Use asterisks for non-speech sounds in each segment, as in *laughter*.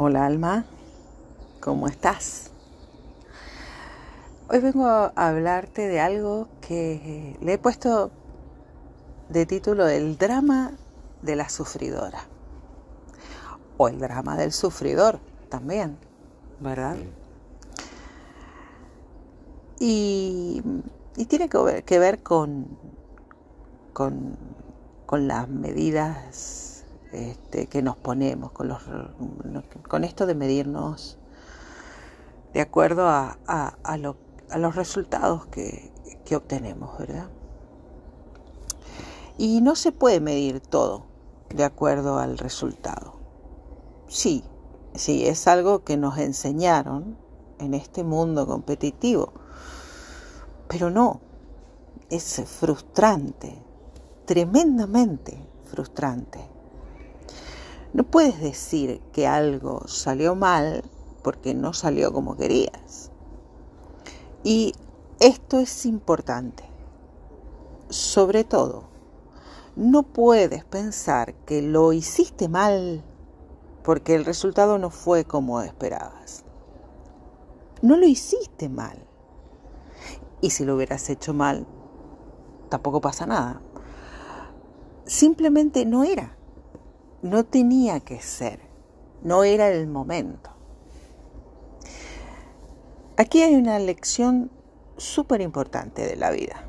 Hola Alma, ¿cómo estás? Hoy vengo a hablarte de algo que le he puesto de título El drama de la sufridora. O el drama del sufridor también, ¿verdad? Y, y tiene que ver, que ver con, con, con las medidas este, que nos ponemos, con, los, con esto de medirnos de acuerdo a, a, los resultados que, que obtenemos, ¿verdad? Y no se puede medir todo de acuerdo al resultado. Sí, sí, es algo que nos enseñaron en este mundo competitivo, pero no, es frustrante, tremendamente frustrante. No puedes decir que algo salió mal porque no salió como querías. Y esto es importante. Sobre todo, no puedes pensar que lo hiciste mal porque el resultado no fue como esperabas. No lo hiciste mal. Y si lo hubieras hecho mal, tampoco pasa nada. Simplemente no era no tenía que ser, no era el momento. Aquí hay una lección súper importante de la vida.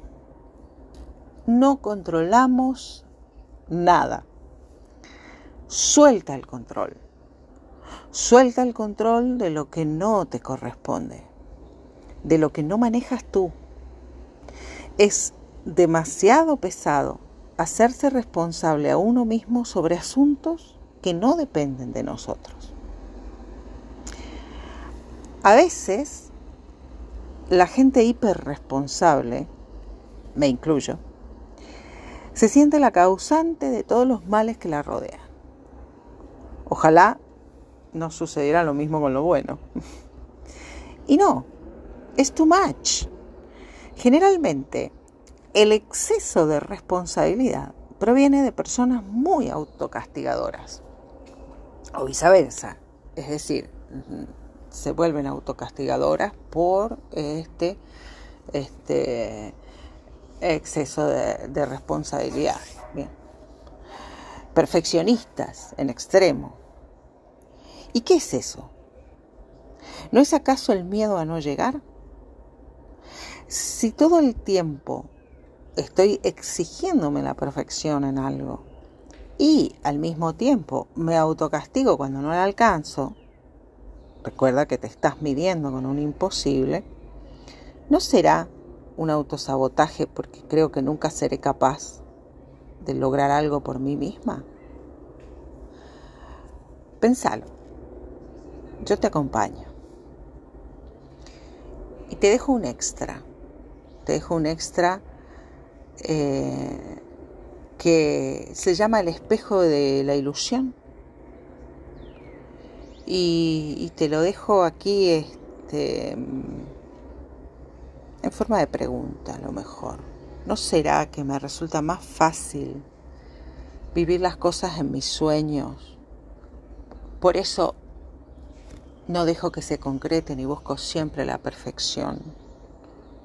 No controlamos nada. Suelta el control. Suelta el control de lo que no te corresponde, de lo que no manejas tú. Es demasiado pesado hacerse responsable a uno mismo sobre asuntos que no dependen de nosotros. A veces, la gente hiperresponsable, me incluyo, se siente la causante de todos los males que la rodean. Ojalá no sucediera lo mismo con lo bueno. *laughs* Y no, es too much. Generalmente, el exceso de responsabilidad proviene de personas muy autocastigadoras o viceversa, es decir, se vuelven autocastigadoras por este, este exceso de, responsabilidad. Perfeccionistas en extremo. ¿Y qué es eso? ¿No es acaso el miedo a no llegar? Si todo el tiempo estoy exigiéndome la perfección en algo y al mismo tiempo me autocastigo cuando no la alcanzo, recuerda que te estás midiendo con un imposible, ¿no será un autosabotaje porque creo que nunca seré capaz de lograr algo por mí misma? Pensalo. Yo te acompaño. Y te dejo un extra. Te dejo un extra eh, que se llama El espejo de la ilusión. Y, te lo dejo aquí este, en forma de pregunta, a lo mejor. ¿No será que me resulta más fácil vivir las cosas en mis sueños? Por eso no dejo que se concreten y busco siempre la perfección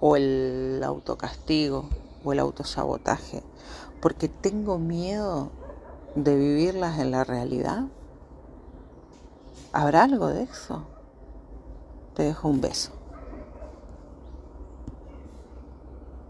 o el autocastigo o el autosabotaje, porque tengo miedo de vivirlas en la realidad. ¿Habrá algo de eso? Te dejo un beso.